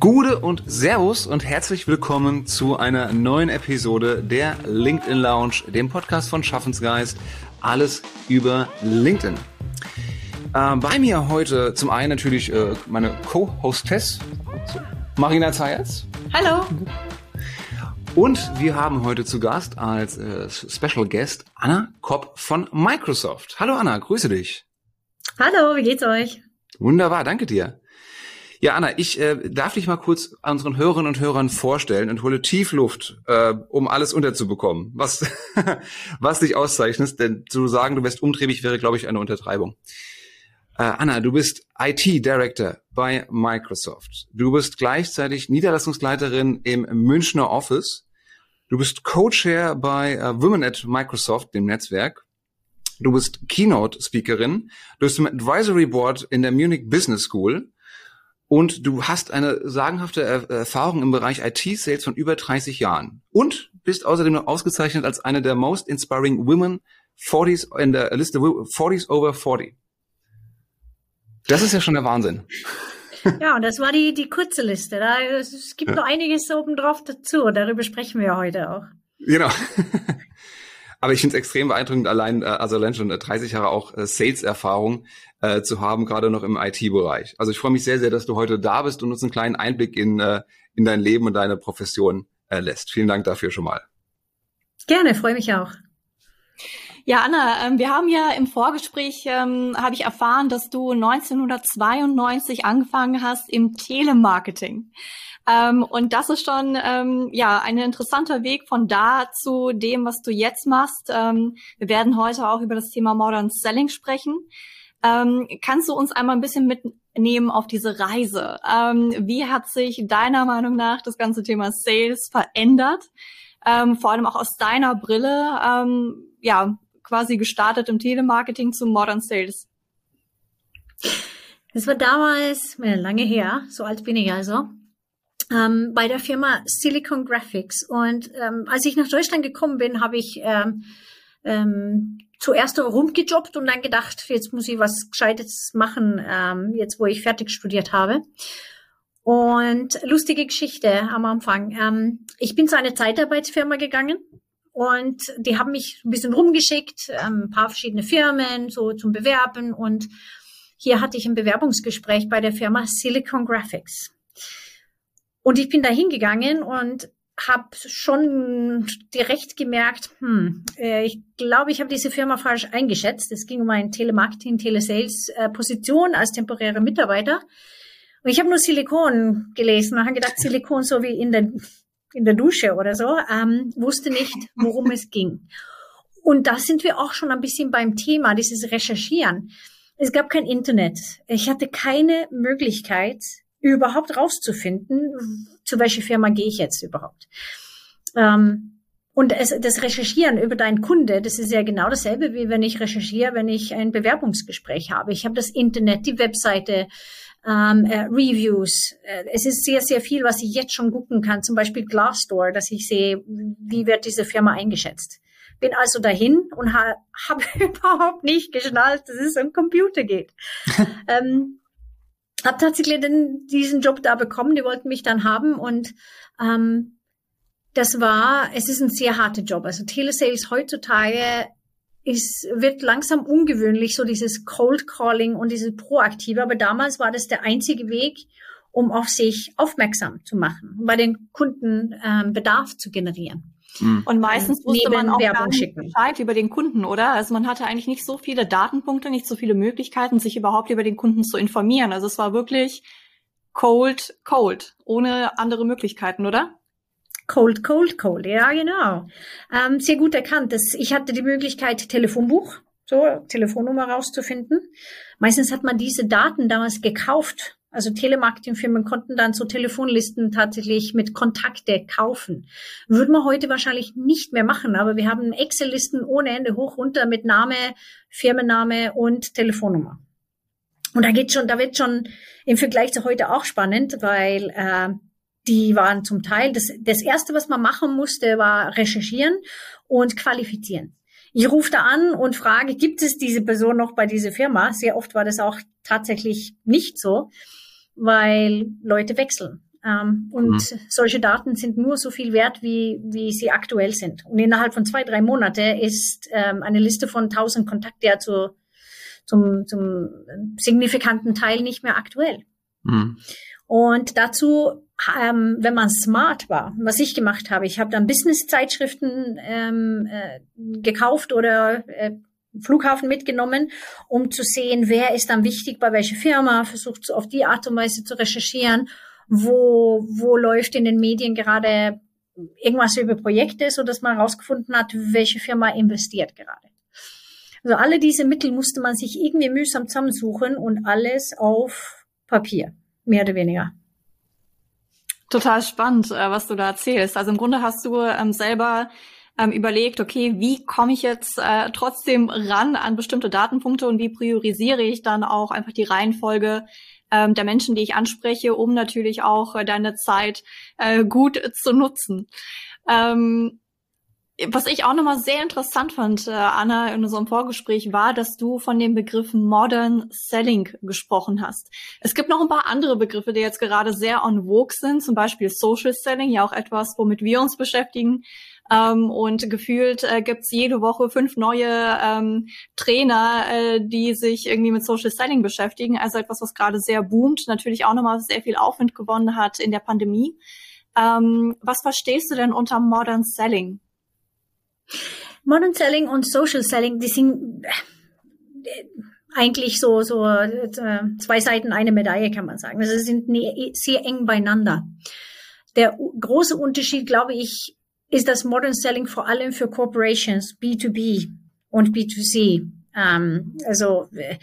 Gude und Servus und herzlich willkommen zu einer neuen Episode der LinkedIn Lounge, dem Podcast von Schaffensgeist. Alles über LinkedIn. Äh, bei mir heute zum einen natürlich äh, meine Co-Hostess, Marina Zayatz. Hallo. Und wir haben heute zu Gast als äh, Special Guest Anna Kopp von Microsoft. Hallo Anna, grüße dich. Hallo, wie geht's euch? Wunderbar, danke dir. Ja, Anna, ich äh, darf dich mal kurz unseren Hörerinnen und Hörern vorstellen und hole Tiefluft, äh, um alles unterzubekommen, was, was dich auszeichnet. Denn zu sagen, du wärst umtriebig, wäre, glaube ich, eine Untertreibung. Äh, Anna, du bist IT-Director bei Microsoft. Du bist gleichzeitig Niederlassungsleiterin im Münchner Office. Du bist Co-Chair bei äh, Women at Microsoft, dem Netzwerk. Du bist Keynote-Speakerin. Du bist im Advisory Board in der Munich Business School und du hast eine sagenhafte Erfahrung im Bereich IT-Sales von über 30 Jahren und bist außerdem noch ausgezeichnet als eine der most inspiring women 40s in der Liste 40s over 40. Das ist ja schon der Wahnsinn. Ja, und das war die, die kurze Liste. Da, es gibt ja. noch einiges oben drauf dazu. Darüber sprechen wir heute auch. Genau. Aber ich finde es extrem beeindruckend, allein, äh, also allein schon 30 Jahre auch äh, Sales-Erfahrung äh, zu haben, gerade noch im IT-Bereich. Also ich freue mich sehr, sehr, dass du heute da bist und uns einen kleinen Einblick in, äh, in dein Leben und deine Profession äh, lässt. Vielen Dank dafür schon mal. Gerne, freue mich auch. Ja, Anna, ähm, wir haben ja im Vorgespräch, ähm, habe ich erfahren, dass du 1992 angefangen hast im Telemarketing. Ähm, und das ist schon ähm, ja ein interessanter Weg von da zu dem, was du jetzt machst. Ähm, wir werden heute auch über das Thema Modern Selling sprechen. Ähm, kannst du uns einmal ein bisschen mitnehmen auf diese Reise? Ähm, wie hat sich deiner Meinung nach das ganze Thema Sales verändert? Ähm, vor allem auch aus deiner Brille, ähm, ja, quasi gestartet im Telemarketing zu Modern Sales. Das war damals, lange her, so alt bin ich also, ähm, bei der Firma Silicon Graphics. Und ähm, als ich nach Deutschland gekommen bin, habe ich ähm, ähm, zuerst rumgejobbt und dann gedacht, jetzt muss ich was Gescheites machen, ähm, jetzt wo ich fertig studiert habe. Und lustige Geschichte am Anfang. Ähm, ich bin zu einer Zeitarbeitsfirma gegangen und die haben mich ein bisschen rumgeschickt, ähm, ein paar verschiedene Firmen so zum Bewerben und hier hatte ich ein Bewerbungsgespräch bei der Firma Silicon Graphics. Und ich bin da hingegangen und habe schon direkt gemerkt, hm, äh, ich glaube, ich habe diese Firma falsch eingeschätzt. Es ging um eine Telemarketing, Telesales-Position als temporäre Mitarbeiter. Und ich habe nur Silikon gelesen und habe gedacht, Silikon so wie in der, in der Dusche oder so, ähm, wusste nicht, worum es ging. Und da sind wir auch schon ein bisschen beim Thema, dieses Recherchieren. Es gab kein Internet. Ich hatte keine Möglichkeit, überhaupt rauszufinden, zu welcher Firma gehe ich jetzt überhaupt. Ähm, und es, das Recherchieren über deinen Kunde, das ist ja genau dasselbe, wie wenn ich recherchiere, wenn ich ein Bewerbungsgespräch habe. Ich habe das Internet, die Webseite, ähm, äh, Reviews. Äh, es ist sehr, sehr viel, was ich jetzt schon gucken kann. Zum Beispiel Glassdoor, dass ich sehe, wie wird diese Firma eingeschätzt. Bin also dahin und ha habe überhaupt nicht geschnallt, dass es um Computer geht. ähm, habe tatsächlich den, diesen Job da bekommen. Die wollten mich dann haben und ähm, das war, es ist ein sehr harter Job. Also Telesales heutzutage ist, wird langsam ungewöhnlich, so dieses Cold Calling und dieses Proaktive. Aber damals war das der einzige Weg, um auf sich aufmerksam zu machen, bei den Kunden ähm, Bedarf zu generieren. Mhm. Und meistens wusste man auch gar nicht Bescheid über den Kunden, oder? Also man hatte eigentlich nicht so viele Datenpunkte, nicht so viele Möglichkeiten, sich überhaupt über den Kunden zu informieren. Also es war wirklich cold, cold, ohne andere Möglichkeiten, oder? Cold, cold, cold, ja genau. Ähm, sehr gut erkannt. Das, ich hatte die Möglichkeit, Telefonbuch, so Telefonnummer rauszufinden. Meistens hat man diese Daten damals gekauft also Telemarketingfirmen konnten dann so Telefonlisten tatsächlich mit Kontakte kaufen. Würde man heute wahrscheinlich nicht mehr machen, aber wir haben Excel-Listen ohne Ende hoch runter mit Name, Firmenname und Telefonnummer. Und da geht schon, da wird schon im Vergleich zu heute auch spannend, weil äh, die waren zum Teil das, das erste, was man machen musste, war recherchieren und qualifizieren. Ich rufe da an und frage, gibt es diese Person noch bei dieser Firma? Sehr oft war das auch tatsächlich nicht so weil Leute wechseln. Ähm, und mhm. solche Daten sind nur so viel wert, wie, wie sie aktuell sind. Und innerhalb von zwei, drei Monate ist ähm, eine Liste von 1000 Kontakte ja zu, zum, zum signifikanten Teil nicht mehr aktuell. Mhm. Und dazu, ähm, wenn man smart war, was ich gemacht habe, ich habe dann Business-Zeitschriften ähm, äh, gekauft oder äh, Flughafen mitgenommen, um zu sehen, wer ist dann wichtig bei welcher Firma, versucht auf die Art und Weise zu recherchieren, wo, wo läuft in den Medien gerade irgendwas über Projekte, so dass man herausgefunden hat, welche Firma investiert gerade. Also alle diese Mittel musste man sich irgendwie mühsam zusammensuchen und alles auf Papier mehr oder weniger. Total spannend, äh, was du da erzählst. Also im Grunde hast du ähm, selber ähm, überlegt, okay, wie komme ich jetzt äh, trotzdem ran an bestimmte Datenpunkte und wie priorisiere ich dann auch einfach die Reihenfolge ähm, der Menschen, die ich anspreche, um natürlich auch äh, deine Zeit äh, gut zu nutzen. Ähm, was ich auch nochmal sehr interessant fand, äh, Anna, in unserem Vorgespräch, war, dass du von dem Begriff Modern Selling gesprochen hast. Es gibt noch ein paar andere Begriffe, die jetzt gerade sehr on vogue sind, zum Beispiel Social Selling, ja auch etwas, womit wir uns beschäftigen. Ähm, und gefühlt äh, gibt's jede Woche fünf neue ähm, Trainer, äh, die sich irgendwie mit Social Selling beschäftigen. Also etwas, was gerade sehr boomt, natürlich auch nochmal sehr viel Aufwind gewonnen hat in der Pandemie. Ähm, was verstehst du denn unter Modern Selling? Modern Selling und Social Selling, die sind äh, eigentlich so, so äh, zwei Seiten eine Medaille, kann man sagen. Also sie sind sehr eng beieinander. Der große Unterschied, glaube ich, ist das Modern Selling vor allem für Corporations, B2B und B2C. Ähm, also äh,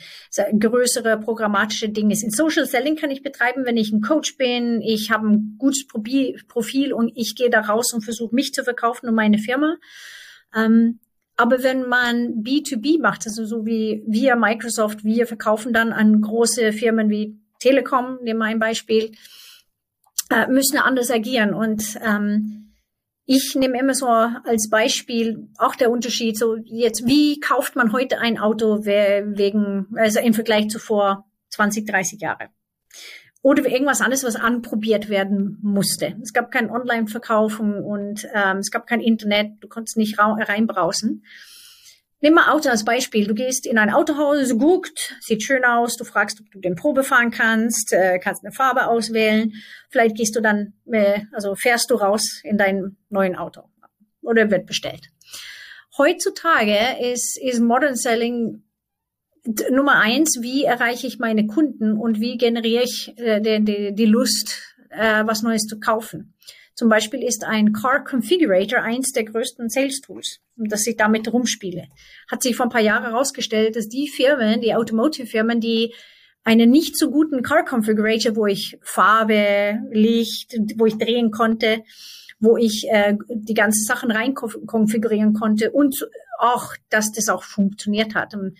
größere programmatische Dinge. In Social Selling kann ich betreiben, wenn ich ein Coach bin, ich habe ein gutes Profil und ich gehe da raus und versuche mich zu verkaufen und meine Firma. Ähm, aber wenn man B2B macht, also so wie wir Microsoft, wir verkaufen dann an große Firmen wie Telekom, nehmen wir ein Beispiel, äh, müssen anders agieren. Und ähm, ich nehme immer so als Beispiel auch der Unterschied, so jetzt, wie kauft man heute ein Auto wegen, also im Vergleich zu vor 20, 30 Jahren? Oder irgendwas anderes, was anprobiert werden musste. Es gab keinen Online-Verkauf und, ähm, es gab kein Internet, du konntest nicht reinbrausen. Nimm mal Auto als Beispiel. Du gehst in ein Autohaus, guckt, sieht schön aus, du fragst, ob du den Probe fahren kannst, äh, kannst eine Farbe auswählen. Vielleicht gehst du dann, äh, also fährst du raus in dein neuen Auto oder wird bestellt. Heutzutage ist, ist Modern Selling Nummer eins, wie erreiche ich meine Kunden und wie generiere ich äh, die, die, die Lust, äh, was Neues zu kaufen. Zum Beispiel ist ein Car Configurator eins der größten Sales Tools, dass ich damit rumspiele. Hat sich vor ein paar Jahren herausgestellt, dass die Firmen, die Automotive-Firmen, die einen nicht so guten Car Configurator, wo ich Farbe, Licht, wo ich drehen konnte, wo ich äh, die ganzen Sachen rein konfigurieren konnte und auch, dass das auch funktioniert hat. Und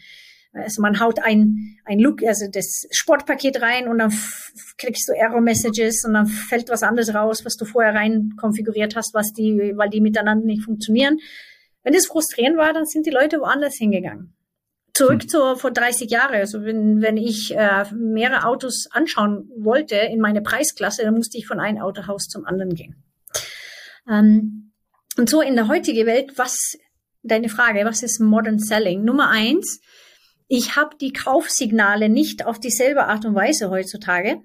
also man haut ein, ein Look, also das Sportpaket rein und dann kriegst du Error-Messages und dann fällt was anderes raus, was du vorher rein konfiguriert hast, was die, weil die miteinander nicht funktionieren. Wenn das frustrierend war, dann sind die Leute woanders hingegangen. Zurück hm. zu vor 30 Jahren. Also wenn, wenn ich äh, mehrere Autos anschauen wollte in meine Preisklasse, dann musste ich von einem Autohaus zum anderen gehen. Ähm, und so in der heutigen Welt, was deine Frage, was ist Modern Selling? Nummer eins, ich habe die Kaufsignale nicht auf dieselbe Art und Weise heutzutage,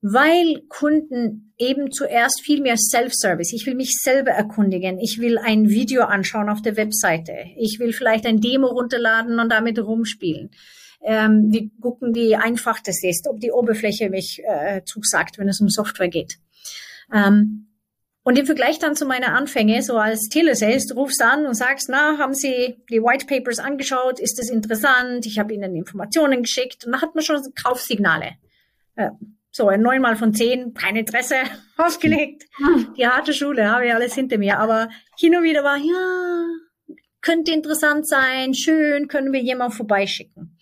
weil Kunden eben zuerst viel mehr Self-Service. Ich will mich selber erkundigen. Ich will ein Video anschauen auf der Webseite. Ich will vielleicht ein Demo runterladen und damit rumspielen. Ähm, wir gucken, wie einfach das ist, ob die Oberfläche mich äh, zusagt, wenn es um Software geht. Ähm, und im Vergleich dann zu meiner Anfänge, so als Telesales, du rufst an und sagst, na, haben Sie die White Papers angeschaut? Ist das interessant? Ich habe Ihnen Informationen geschickt. Und dann hat man schon Kaufsignale. Äh, so, ein neunmal von zehn, kein Interesse, aufgelegt. Die harte Schule, habe ich alles hinter mir. Aber hin und wieder war, ja, könnte interessant sein, schön, können wir jemanden vorbeischicken.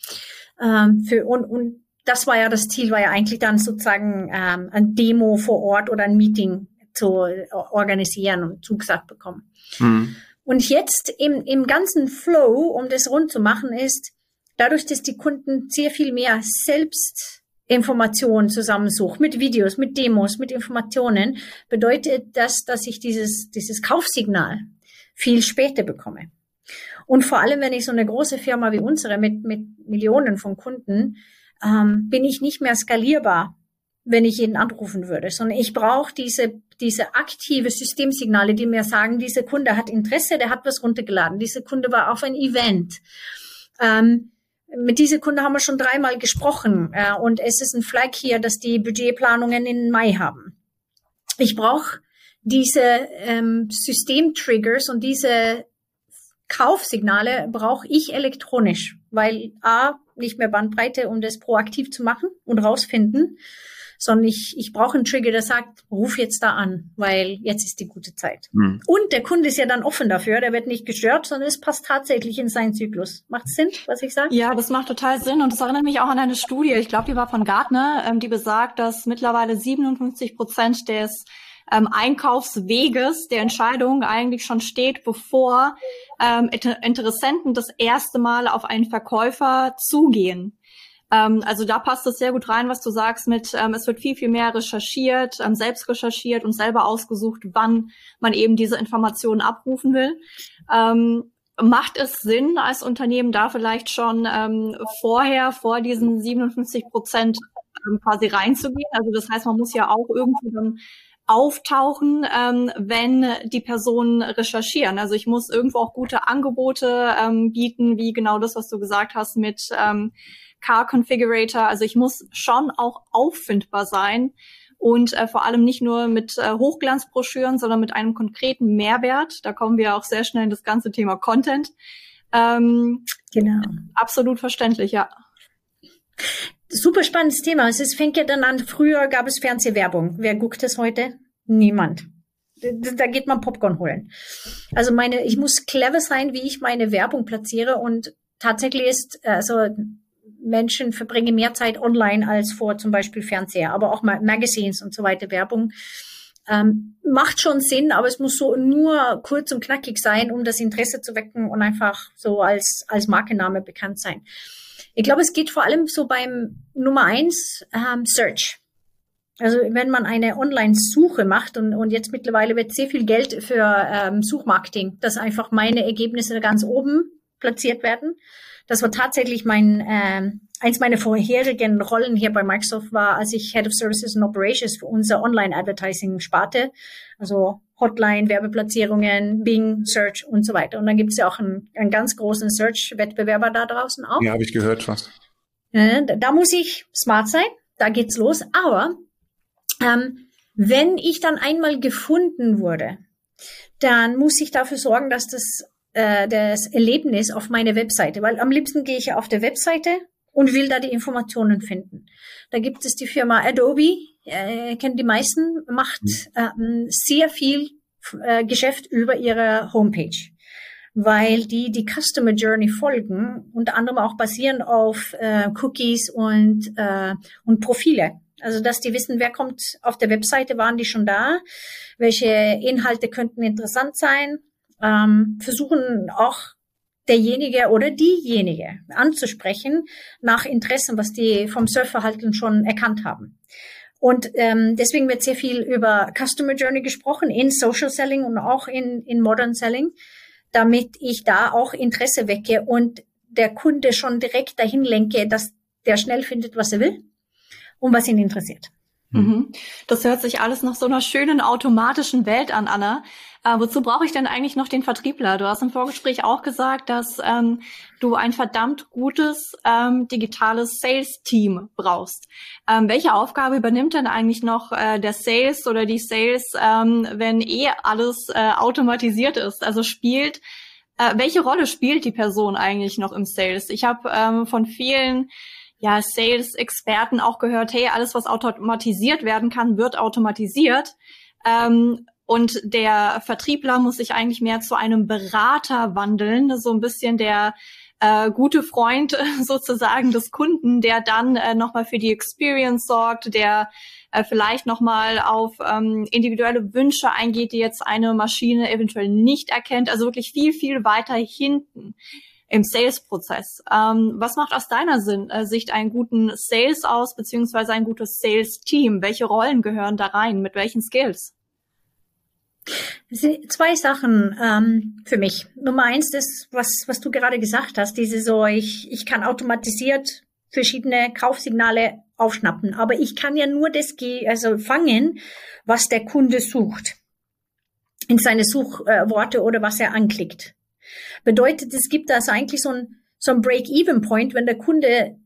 Ähm, für, und, und das war ja das Ziel, war ja eigentlich dann sozusagen ähm, ein Demo vor Ort oder ein Meeting zu organisieren und zugesagt bekommen. Mhm. Und jetzt im, im ganzen Flow, um das rund zu machen, ist, dadurch, dass die Kunden sehr viel mehr selbst Informationen zusammensuche, mit Videos, mit Demos, mit Informationen, bedeutet das, dass ich dieses, dieses Kaufsignal viel später bekomme. Und vor allem, wenn ich so eine große Firma wie unsere mit, mit Millionen von Kunden, ähm, bin ich nicht mehr skalierbar, wenn ich jeden anrufen würde, sondern ich brauche diese, diese aktive Systemsignale, die mir sagen, dieser Kunde hat Interesse, der hat was runtergeladen, dieser Kunde war auf ein Event. Ähm, mit dieser Kunde haben wir schon dreimal gesprochen äh, und es ist ein Flag hier, dass die Budgetplanungen in Mai haben. Ich brauche diese ähm, Systemtriggers und diese Kaufsignale brauche ich elektronisch, weil a nicht mehr Bandbreite, um das proaktiv zu machen und rausfinden, sondern ich, ich brauche einen Trigger, der sagt, ruf jetzt da an, weil jetzt ist die gute Zeit. Hm. Und der Kunde ist ja dann offen dafür, der wird nicht gestört, sondern es passt tatsächlich in seinen Zyklus. Macht Sinn, was ich sage? Ja, das macht total Sinn und das erinnert mich auch an eine Studie, ich glaube, die war von Gartner, ähm, die besagt, dass mittlerweile 57 Prozent des ähm, Einkaufsweges der Entscheidung eigentlich schon steht, bevor ähm, Interessenten das erste Mal auf einen Verkäufer zugehen. Ähm, also da passt es sehr gut rein, was du sagst mit, ähm, es wird viel, viel mehr recherchiert, ähm, selbst recherchiert und selber ausgesucht, wann man eben diese Informationen abrufen will. Ähm, macht es Sinn, als Unternehmen da vielleicht schon ähm, vorher, vor diesen 57 Prozent ähm, quasi reinzugehen? Also das heißt, man muss ja auch irgendwo dann auftauchen, ähm, wenn die Personen recherchieren. Also ich muss irgendwo auch gute Angebote ähm, bieten, wie genau das, was du gesagt hast mit ähm, Car Configurator. Also ich muss schon auch auffindbar sein und äh, vor allem nicht nur mit äh, Hochglanzbroschüren, sondern mit einem konkreten Mehrwert. Da kommen wir auch sehr schnell in das ganze Thema Content. Ähm, genau. Absolut verständlich, ja. Super spannendes Thema. Es fängt ja dann an, früher gab es Fernsehwerbung. Wer guckt das heute? Niemand. Da geht man Popcorn holen. Also meine, ich muss clever sein, wie ich meine Werbung platziere und tatsächlich ist, also Menschen verbringen mehr Zeit online als vor zum Beispiel Fernseher, aber auch Magazines und so weiter Werbung. Ähm, macht schon Sinn, aber es muss so nur kurz und knackig sein, um das Interesse zu wecken und einfach so als, als Markenname bekannt sein. Ich glaube, es geht vor allem so beim Nummer eins ähm, Search. Also wenn man eine Online-Suche macht und, und jetzt mittlerweile wird sehr viel Geld für ähm, Suchmarketing, dass einfach meine Ergebnisse ganz oben platziert werden. Das war tatsächlich mein ähm, eins meiner vorherigen Rollen hier bei Microsoft war, als ich Head of Services and Operations für unser Online-Advertising-Sparte, also Hotline, Werbeplatzierungen, Bing, Search und so weiter. Und dann gibt es ja auch einen, einen ganz großen Search-Wettbewerber da draußen auch. Ja, habe ich gehört was. Äh, da, da muss ich smart sein, da geht's los. Aber ähm, wenn ich dann einmal gefunden wurde, dann muss ich dafür sorgen, dass das äh, das Erlebnis auf meine Webseite, weil am liebsten gehe ich ja auf der Webseite und will da die Informationen finden. Da gibt es die Firma Adobe, äh, kennen die meisten, macht äh, sehr viel äh, Geschäft über ihre Homepage, weil die die Customer Journey folgen, unter anderem auch basieren auf äh, Cookies und, äh, und Profile. Also, dass die wissen, wer kommt auf der Webseite, waren die schon da, welche Inhalte könnten interessant sein, ähm, versuchen auch derjenige oder diejenige anzusprechen nach Interessen, was die vom Surfverhalten schon erkannt haben. Und ähm, deswegen wird sehr viel über Customer Journey gesprochen in Social Selling und auch in, in Modern Selling, damit ich da auch Interesse wecke und der Kunde schon direkt dahin lenke, dass der schnell findet, was er will und was ihn interessiert. Mhm. Das hört sich alles nach so einer schönen automatischen Welt an, Anna. Äh, wozu brauche ich denn eigentlich noch den Vertriebler? Du hast im Vorgespräch auch gesagt, dass ähm, du ein verdammt gutes ähm, digitales Sales-Team brauchst. Ähm, welche Aufgabe übernimmt denn eigentlich noch äh, der Sales oder die Sales, ähm, wenn eh alles äh, automatisiert ist? Also spielt äh, welche Rolle spielt die Person eigentlich noch im Sales? Ich habe ähm, von vielen ja, Sales-Experten auch gehört, hey, alles, was automatisiert werden kann, wird automatisiert. Ähm, und der Vertriebler muss sich eigentlich mehr zu einem Berater wandeln, so ein bisschen der äh, gute Freund sozusagen des Kunden, der dann äh, nochmal für die Experience sorgt, der äh, vielleicht nochmal auf ähm, individuelle Wünsche eingeht, die jetzt eine Maschine eventuell nicht erkennt, also wirklich viel, viel weiter hinten. Im Sales-Prozess. Ähm, was macht aus deiner äh, Sicht einen guten Sales aus, beziehungsweise ein gutes Sales-Team? Welche Rollen gehören da rein? Mit welchen Skills? Zwei Sachen ähm, für mich. Nummer eins ist, was, was du gerade gesagt hast, diese so, ich, ich kann automatisiert verschiedene Kaufsignale aufschnappen, aber ich kann ja nur das also fangen, was der Kunde sucht in seine Suchworte oder was er anklickt. Bedeutet, es gibt also eigentlich so ein, so ein Break-Even-Point, wenn der Kunde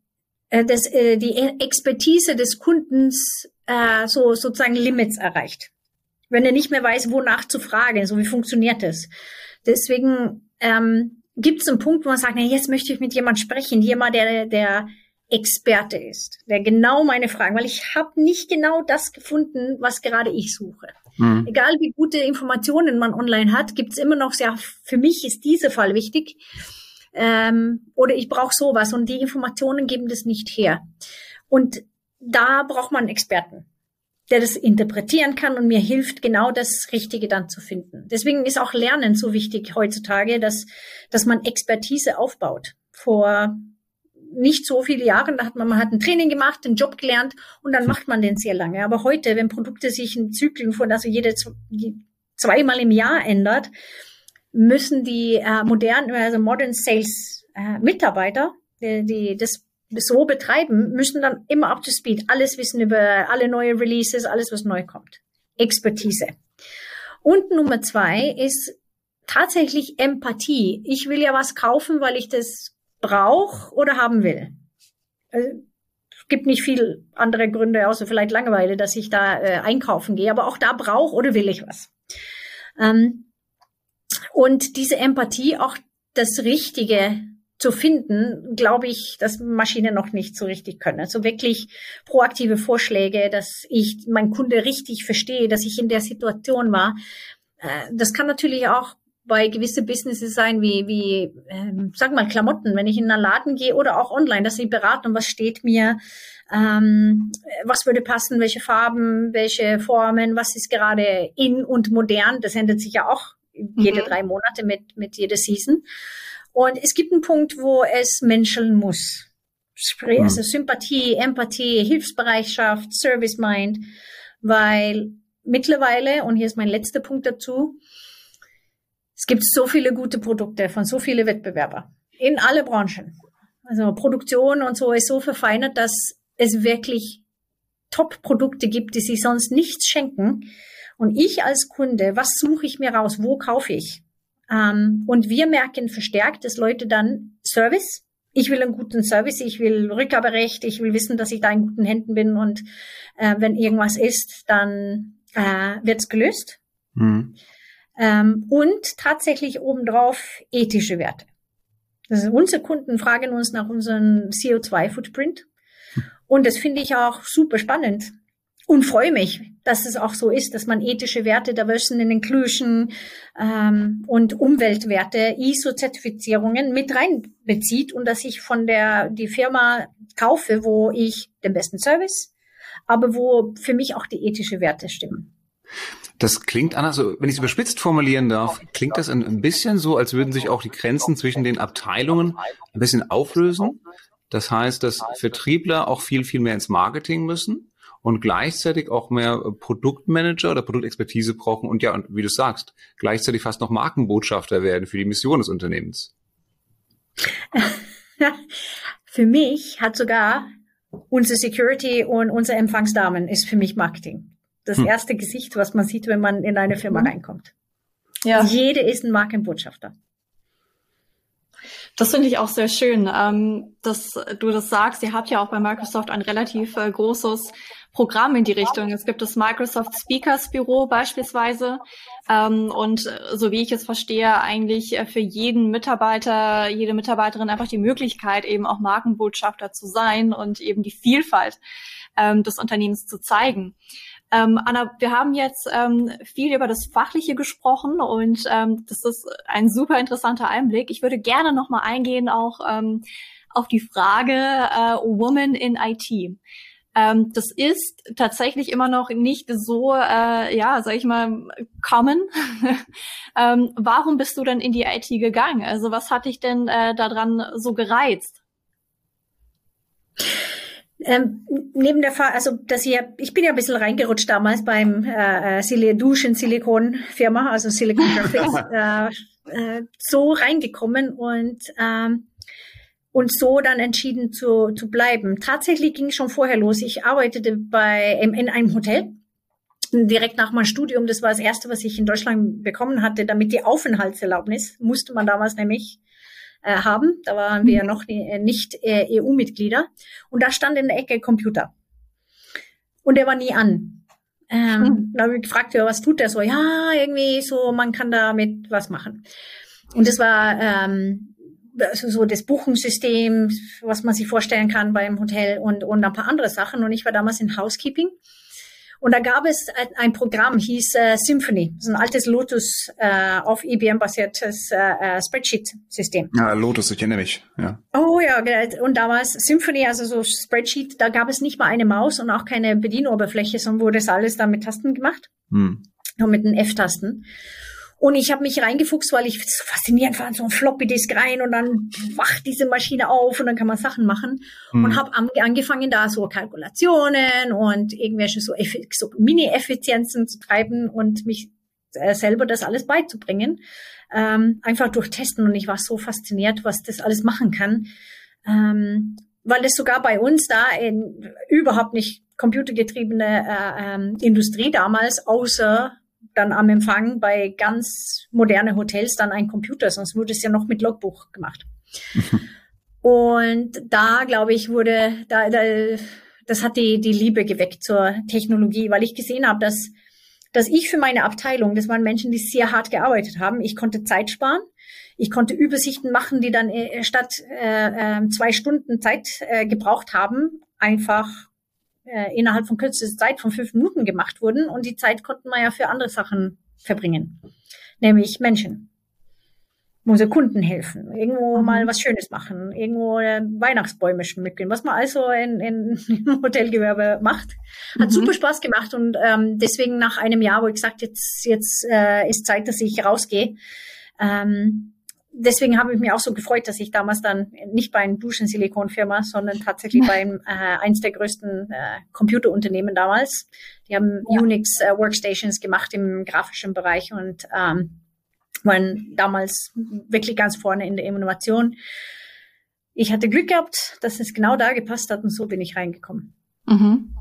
äh, das, äh, die Expertise des Kundens äh, so sozusagen Limits erreicht. Wenn er nicht mehr weiß, wonach zu fragen, so wie funktioniert das. Deswegen ähm, gibt es einen Punkt, wo man sagt, na, jetzt möchte ich mit jemand sprechen, jemand, der, der Experte ist, der genau meine Fragen, weil ich habe nicht genau das gefunden, was gerade ich suche. Mhm. Egal wie gute Informationen man online hat, gibt es immer noch sehr, für mich ist dieser Fall wichtig. Ähm, oder ich brauche sowas und die Informationen geben das nicht her. Und da braucht man einen Experten, der das interpretieren kann und mir hilft, genau das Richtige dann zu finden. Deswegen ist auch Lernen so wichtig heutzutage, dass, dass man Expertise aufbaut. Vor nicht so viele Jahre, da hat man, man hat ein Training gemacht, einen Job gelernt und dann macht man den sehr lange. Aber heute, wenn Produkte sich in Zyklen von, also jede zweimal im Jahr ändert, müssen die äh, modernen, also Modern Sales äh, Mitarbeiter, die, die das so betreiben, müssen dann immer up to speed alles wissen über alle neue Releases, alles was neu kommt. Expertise. Und Nummer zwei ist tatsächlich Empathie. Ich will ja was kaufen, weil ich das brauche oder haben will. Also, es gibt nicht viel andere Gründe, außer vielleicht Langeweile, dass ich da äh, einkaufen gehe, aber auch da brauche oder will ich was. Ähm, und diese Empathie, auch das Richtige zu finden, glaube ich, dass Maschinen noch nicht so richtig können. Also wirklich proaktive Vorschläge, dass ich meinen Kunde richtig verstehe, dass ich in der Situation war. Äh, das kann natürlich auch bei gewisse Businesses sein, wie, wie ähm, sag mal, Klamotten, wenn ich in einen Laden gehe oder auch online, dass sie beraten, was steht mir, ähm, was würde passen, welche Farben, welche Formen, was ist gerade in und modern. Das ändert sich ja auch jede mhm. drei Monate mit, mit jeder Season. Und es gibt einen Punkt, wo es menscheln muss. Sprich, mhm. Also Sympathie, Empathie, Hilfsbereitschaft, Service Mind, weil mittlerweile, und hier ist mein letzter Punkt dazu, es gibt so viele gute Produkte von so viele Wettbewerber in alle Branchen. Also Produktion und so ist so verfeinert, dass es wirklich Top-Produkte gibt, die sich sonst nichts schenken. Und ich als Kunde, was suche ich mir raus? Wo kaufe ich? Ähm, und wir merken verstärkt, dass Leute dann Service. Ich will einen guten Service, ich will Rückgaberecht, ich will wissen, dass ich da in guten Händen bin und äh, wenn irgendwas ist, dann äh, wird's gelöst. Mhm. Ähm, und tatsächlich obendrauf ethische Werte. Also unsere Kunden fragen uns nach unserem CO2-Footprint. Und das finde ich auch super spannend und freue mich, dass es auch so ist, dass man ethische Werte, Diversity and Inclusion ähm, und Umweltwerte, ISO-Zertifizierungen mit reinbezieht und dass ich von der die Firma kaufe, wo ich den besten Service, aber wo für mich auch die ethische Werte stimmen. Das klingt, Anna, so, wenn ich es überspitzt formulieren darf, klingt das ein, bisschen so, als würden sich auch die Grenzen zwischen den Abteilungen ein bisschen auflösen. Das heißt, dass Vertriebler auch viel, viel mehr ins Marketing müssen und gleichzeitig auch mehr Produktmanager oder Produktexpertise brauchen und ja, wie du sagst, gleichzeitig fast noch Markenbotschafter werden für die Mission des Unternehmens. für mich hat sogar unsere Security und unsere Empfangsdamen ist für mich Marketing das hm. erste Gesicht, was man sieht, wenn man in eine Firma mhm. reinkommt. Ja. Jede ist ein Markenbotschafter. Das finde ich auch sehr schön, ähm, dass du das sagst. Ihr habt ja auch bei Microsoft ein relativ äh, großes Programm in die Richtung. Es gibt das Microsoft Speakers Büro beispielsweise. Ähm, und äh, so wie ich es verstehe, eigentlich äh, für jeden Mitarbeiter, jede Mitarbeiterin einfach die Möglichkeit, eben auch Markenbotschafter zu sein und eben die Vielfalt ähm, des Unternehmens zu zeigen. Ähm, Anna, wir haben jetzt ähm, viel über das Fachliche gesprochen und ähm, das ist ein super interessanter Einblick. Ich würde gerne nochmal eingehen auch ähm, auf die Frage äh, Woman in IT. Ähm, das ist tatsächlich immer noch nicht so, äh, ja, sag ich mal, common. ähm, warum bist du denn in die IT gegangen? Also was hat dich denn äh, daran so gereizt? Ähm, neben der Fall, also dass ich, ich bin ja ein bisschen reingerutscht damals beim äh, äh Duschen Silikon Firma, also Silicon Graphics, äh, äh, so reingekommen und ähm, und so dann entschieden zu, zu bleiben. Tatsächlich ging es schon vorher los. Ich arbeitete bei in, in einem Hotel direkt nach meinem Studium. Das war das erste, was ich in Deutschland bekommen hatte, damit die Aufenthaltserlaubnis musste man damals nämlich äh, haben. Da waren wir mhm. noch äh, nicht äh, EU-Mitglieder. Und da stand in der Ecke Computer. Und der war nie an. Ähm, mhm. Da habe ich gefragt, ja, was tut der so? Ja, irgendwie so, man kann damit was machen. Und das war ähm, also so das Buchungssystem, was man sich vorstellen kann beim Hotel und, und ein paar andere Sachen. Und ich war damals in Housekeeping. Und da gab es ein Programm, hieß äh, Symphony. Das ist ein altes Lotus äh, auf IBM basiertes äh, äh, Spreadsheet-System. Ja, Lotus, ich erinnere mich. Ja. Oh ja, und damals Symphony, also so Spreadsheet, da gab es nicht mal eine Maus und auch keine Bedienoberfläche, sondern wurde das alles dann mit Tasten gemacht. Hm. Nur mit den F-Tasten. Und ich habe mich reingefuchst, weil ich so faszinierend fand, so ein Floppy-Disk rein und dann wacht diese Maschine auf und dann kann man Sachen machen. Mhm. Und habe angefangen, da so Kalkulationen und irgendwelche so, so Mini-Effizienzen zu treiben und mich äh, selber das alles beizubringen. Ähm, einfach durch Testen. Und ich war so fasziniert, was das alles machen kann. Ähm, weil das sogar bei uns da in überhaupt nicht computergetriebene äh, ähm, Industrie damals, außer dann am Empfang bei ganz moderne Hotels dann ein Computer, sonst wurde es ja noch mit Logbuch gemacht. Und da, glaube ich, wurde, da, da, das hat die, die Liebe geweckt zur Technologie, weil ich gesehen habe, dass, dass ich für meine Abteilung, das waren Menschen, die sehr hart gearbeitet haben, ich konnte Zeit sparen. Ich konnte Übersichten machen, die dann äh, statt äh, äh, zwei Stunden Zeit äh, gebraucht haben, einfach äh, innerhalb von kürzester Zeit von fünf Minuten gemacht wurden. Und die Zeit konnten wir ja für andere Sachen verbringen, nämlich Menschen. Unsere Kunden helfen, irgendwo mhm. mal was Schönes machen, irgendwo äh, Weihnachtsbäume schmücken, was man also in, in, im Hotelgewerbe macht. Hat mhm. super Spaß gemacht und ähm, deswegen nach einem Jahr, wo ich gesagt, jetzt jetzt äh, ist Zeit, dass ich rausgehe, ähm, deswegen habe ich mich auch so gefreut, dass ich damals dann nicht bei einer Duschen-Silikonfirma, sondern tatsächlich bei äh, eins der größten äh, Computerunternehmen damals. Die haben ja. Unix äh, Workstations gemacht im grafischen Bereich und ähm, waren damals wirklich ganz vorne in der Innovation. Ich hatte Glück gehabt, dass es genau da gepasst hat und so bin ich reingekommen. Mhm.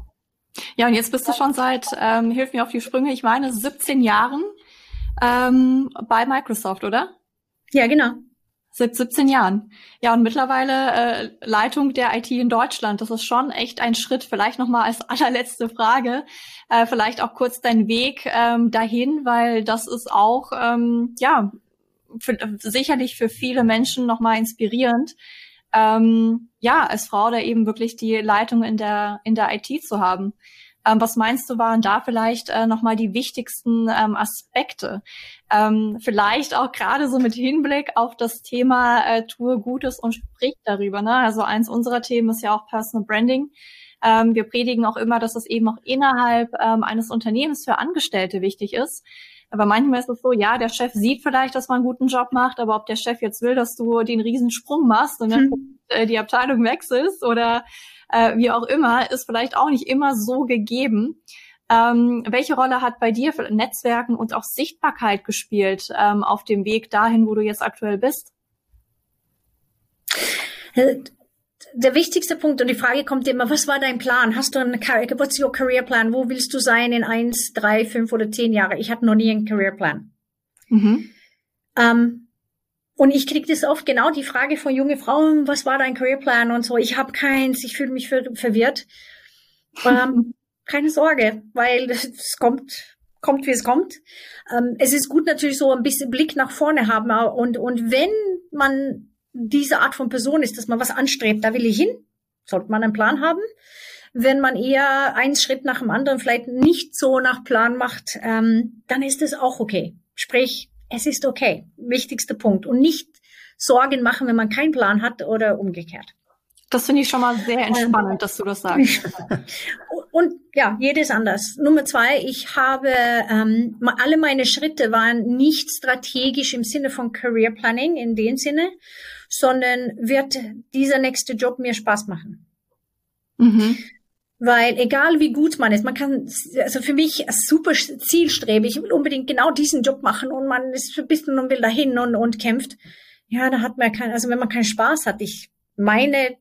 Ja, und jetzt bist du schon seit, ähm, hilf mir auf die Sprünge, ich meine 17 Jahren ähm, bei Microsoft, oder? Ja, genau. Seit 17 Jahren. Ja, und mittlerweile äh, Leitung der IT in Deutschland. Das ist schon echt ein Schritt. Vielleicht nochmal als allerletzte Frage. Äh, vielleicht auch kurz dein Weg ähm, dahin, weil das ist auch, ähm, ja, für, sicherlich für viele Menschen nochmal inspirierend. Ähm, ja, als Frau da eben wirklich die Leitung in der, in der IT zu haben. Ähm, was meinst du, waren da vielleicht äh, nochmal die wichtigsten ähm, Aspekte? Ähm, vielleicht auch gerade so mit Hinblick auf das Thema äh, tue Gutes und sprich darüber. Ne? Also eins unserer Themen ist ja auch Personal Branding. Ähm, wir predigen auch immer, dass es eben auch innerhalb ähm, eines Unternehmens für Angestellte wichtig ist. Aber manchmal ist es so, ja, der Chef sieht vielleicht, dass man einen guten Job macht, aber ob der Chef jetzt will, dass du den Riesensprung machst und dann hm. äh, die Abteilung wechselst oder äh, wie auch immer, ist vielleicht auch nicht immer so gegeben. Ähm, welche Rolle hat bei dir Netzwerken und auch Sichtbarkeit gespielt ähm, auf dem Weg dahin, wo du jetzt aktuell bist? Äh, der wichtigste Punkt und die Frage kommt immer, was war dein Plan? Hast du einen what's your career plan? Wo willst du sein in eins, drei, fünf oder zehn Jahre? Ich hatte noch nie einen Career plan. Mhm. Ähm, und ich kriege das oft genau die Frage von junge Frauen, was war dein Careerplan und so. Ich habe keins, ich fühle mich ver verwirrt. Ähm, keine Sorge, weil es kommt, kommt wie es kommt. Ähm, es ist gut natürlich so ein bisschen Blick nach vorne haben und, und wenn man diese Art von Person ist, dass man was anstrebt, da will ich hin, sollte man einen Plan haben. Wenn man eher einen Schritt nach dem anderen vielleicht nicht so nach Plan macht, ähm, dann ist es auch okay. Sprich, es ist okay. Wichtigster Punkt. Und nicht Sorgen machen, wenn man keinen Plan hat oder umgekehrt. Das finde ich schon mal sehr entspannend, ähm, dass du das sagst. Und ja, jedes anders. Nummer zwei, ich habe ähm, alle meine Schritte waren nicht strategisch im Sinne von Career Planning in dem Sinne, sondern wird dieser nächste Job mir Spaß machen. Mhm. Weil egal wie gut man ist, man kann, also für mich super zielstrebig, ich will unbedingt genau diesen Job machen und man ist ein bisschen und will dahin und, und kämpft. Ja, da hat man kein, also wenn man keinen Spaß hat, ich meine,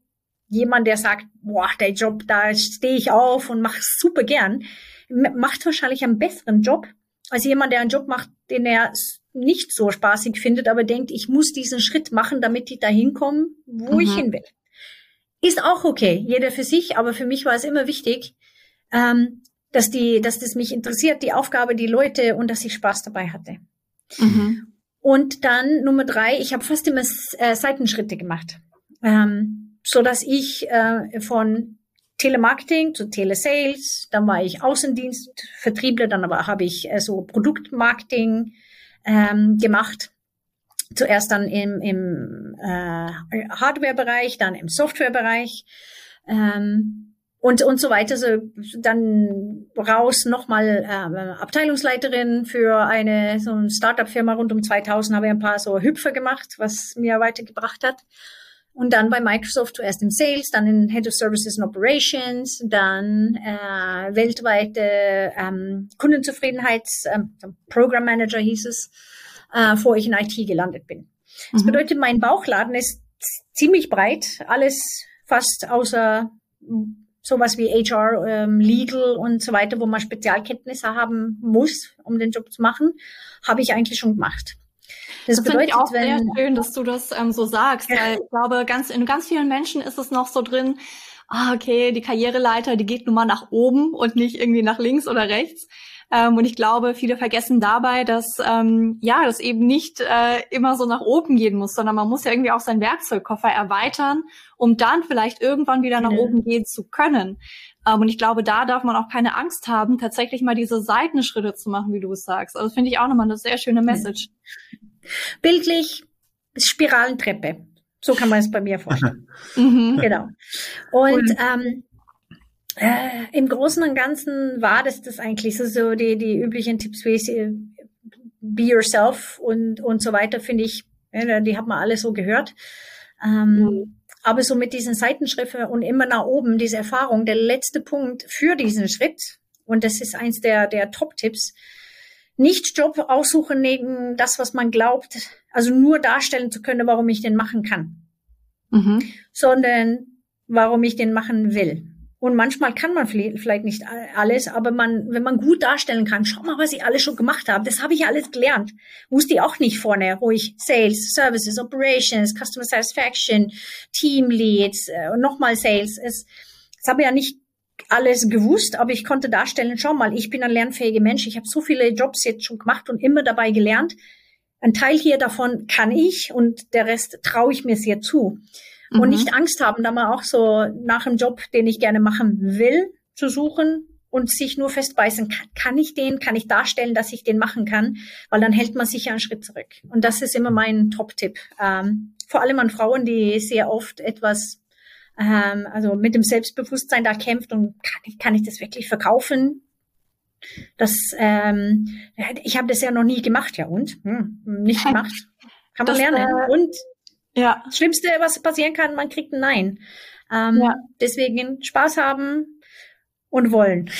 jemand, der sagt, boah, der Job, da stehe ich auf und mache super gern, macht wahrscheinlich einen besseren Job als jemand, der einen Job macht, den er nicht so spaßig findet, aber denkt, ich muss diesen Schritt machen, damit ich dahin komme, wo mhm. ich hin will. Ist auch okay, jeder für sich, aber für mich war es immer wichtig, ähm, dass die, dass das mich interessiert, die Aufgabe, die Leute und dass ich Spaß dabei hatte. Mhm. Und dann Nummer drei, ich habe fast immer äh, Seitenschritte gemacht, ähm, so dass ich äh, von Telemarketing zu Telesales, dann war ich Außendienst, Vertriebler, dann aber habe ich äh, so Produktmarketing ähm, gemacht zuerst dann im, im äh, Hardware-Bereich, dann im Software-Bereich ähm, und und so weiter. So dann raus nochmal äh, Abteilungsleiterin für eine so eine Startup-Firma rund um 2000 habe ich ein paar so Hüpfer gemacht, was mir weitergebracht hat. Und dann bei Microsoft zuerst im Sales, dann in Head of Services and Operations, dann äh, weltweite ähm, Kundenzufriedenheits, ähm, Program Manager hieß es, äh, vor ich in IT gelandet bin. Das mhm. bedeutet, mein Bauchladen ist ziemlich breit, alles fast außer sowas wie HR, ähm, Legal und so weiter, wo man Spezialkenntnisse haben muss, um den Job zu machen, habe ich eigentlich schon gemacht. Das, das bedeutet, ich auch wenn, sehr schön, dass du das ähm, so sagst, ja. weil ich glaube, ganz in ganz vielen Menschen ist es noch so drin, ah, okay, die Karriereleiter, die geht nun mal nach oben und nicht irgendwie nach links oder rechts. Ähm, und ich glaube, viele vergessen dabei, dass ähm, ja, das eben nicht äh, immer so nach oben gehen muss, sondern man muss ja irgendwie auch seinen Werkzeugkoffer erweitern, um dann vielleicht irgendwann wieder nach ja. oben gehen zu können. Ähm, und ich glaube, da darf man auch keine Angst haben, tatsächlich mal diese Seitenschritte zu machen, wie du es sagst. Also finde ich auch nochmal eine sehr schöne Message. Bildlich Spiralentreppe. So kann man es bei mir vorstellen. mhm. Genau. Und ähm, äh, Im Großen und Ganzen war das das eigentlich so, so die, die üblichen Tipps wie äh, Be Yourself und, und so weiter, finde ich, ja, die hat man alle so gehört. Ähm, mhm. Aber so mit diesen Seitenschriften und immer nach oben, diese Erfahrung, der letzte Punkt für diesen Schritt, und das ist eins der, der Top-Tipps, nicht Job aussuchen neben das, was man glaubt, also nur darstellen zu können, warum ich den machen kann, mhm. sondern warum ich den machen will. Und manchmal kann man vielleicht nicht alles, aber man, wenn man gut darstellen kann, schau mal, was ich alles schon gemacht habe. Das habe ich alles gelernt. Wusste ich auch nicht vorne, wo ich Sales, Services, Operations, Customer Satisfaction, Team Leads äh, und nochmal Sales. Es, das habe ich ja nicht alles gewusst, aber ich konnte darstellen, schau mal, ich bin ein lernfähiger Mensch. Ich habe so viele Jobs jetzt schon gemacht und immer dabei gelernt. Ein Teil hier davon kann ich und der Rest traue ich mir sehr zu mhm. und nicht Angst haben, da mal auch so nach einem Job, den ich gerne machen will, zu suchen und sich nur festbeißen, kann, kann ich den, kann ich darstellen, dass ich den machen kann, weil dann hält man sich ja einen Schritt zurück. Und das ist immer mein Top-Tipp. Ähm, vor allem an Frauen, die sehr oft etwas, ähm, also mit dem Selbstbewusstsein da kämpft und kann ich, kann ich das wirklich verkaufen? Das, ähm, ich habe das ja noch nie gemacht, ja und? Hm, nicht gemacht. Kann man das, lernen. Äh, und ja. Das Schlimmste, was passieren kann, man kriegt ein Nein. Ähm, ja. Deswegen Spaß haben und wollen.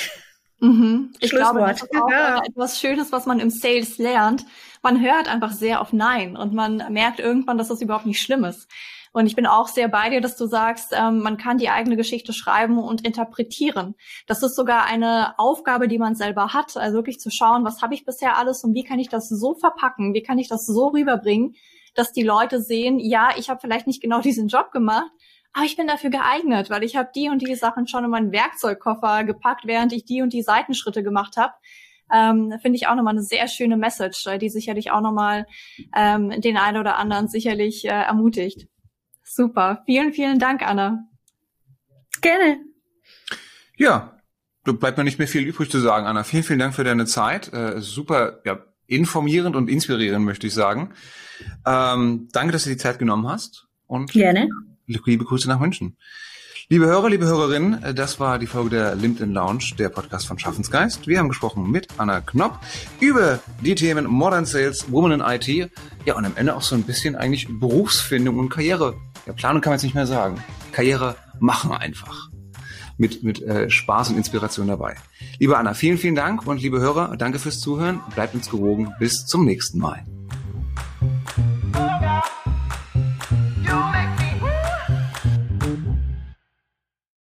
Mhm. Ich glaube, das ist auch ja. etwas Schönes, was man im Sales lernt. Man hört einfach sehr auf Nein und man merkt irgendwann, dass das überhaupt nicht schlimm ist. Und ich bin auch sehr bei dir, dass du sagst, ähm, man kann die eigene Geschichte schreiben und interpretieren. Das ist sogar eine Aufgabe, die man selber hat. Also wirklich zu schauen, was habe ich bisher alles und wie kann ich das so verpacken, wie kann ich das so rüberbringen, dass die Leute sehen, ja, ich habe vielleicht nicht genau diesen Job gemacht, aber ich bin dafür geeignet, weil ich habe die und die Sachen schon in meinen Werkzeugkoffer gepackt, während ich die und die Seitenschritte gemacht habe. Ähm, Finde ich auch nochmal eine sehr schöne Message, die sicherlich auch nochmal ähm, den einen oder anderen sicherlich äh, ermutigt. Super. Vielen, vielen Dank, Anna. Gerne. Ja, bleibt mir nicht mehr viel übrig zu sagen, Anna. Vielen, vielen Dank für deine Zeit. Äh, super, ja, informierend und inspirierend, möchte ich sagen. Ähm, danke, dass du die Zeit genommen hast. Und Gerne. liebe Grüße nach München. Liebe Hörer, liebe Hörerinnen, äh, das war die Folge der LinkedIn Lounge, der Podcast von Schaffensgeist. Wir haben gesprochen mit Anna Knopp über die Themen Modern Sales, Woman in IT, ja und am Ende auch so ein bisschen eigentlich Berufsfindung und Karriere. Ja, Planung kann man jetzt nicht mehr sagen. Karriere machen einfach. Mit, mit äh, Spaß und Inspiration dabei. Liebe Anna, vielen, vielen Dank und liebe Hörer, danke fürs Zuhören. Bleibt uns gewogen. Bis zum nächsten Mal.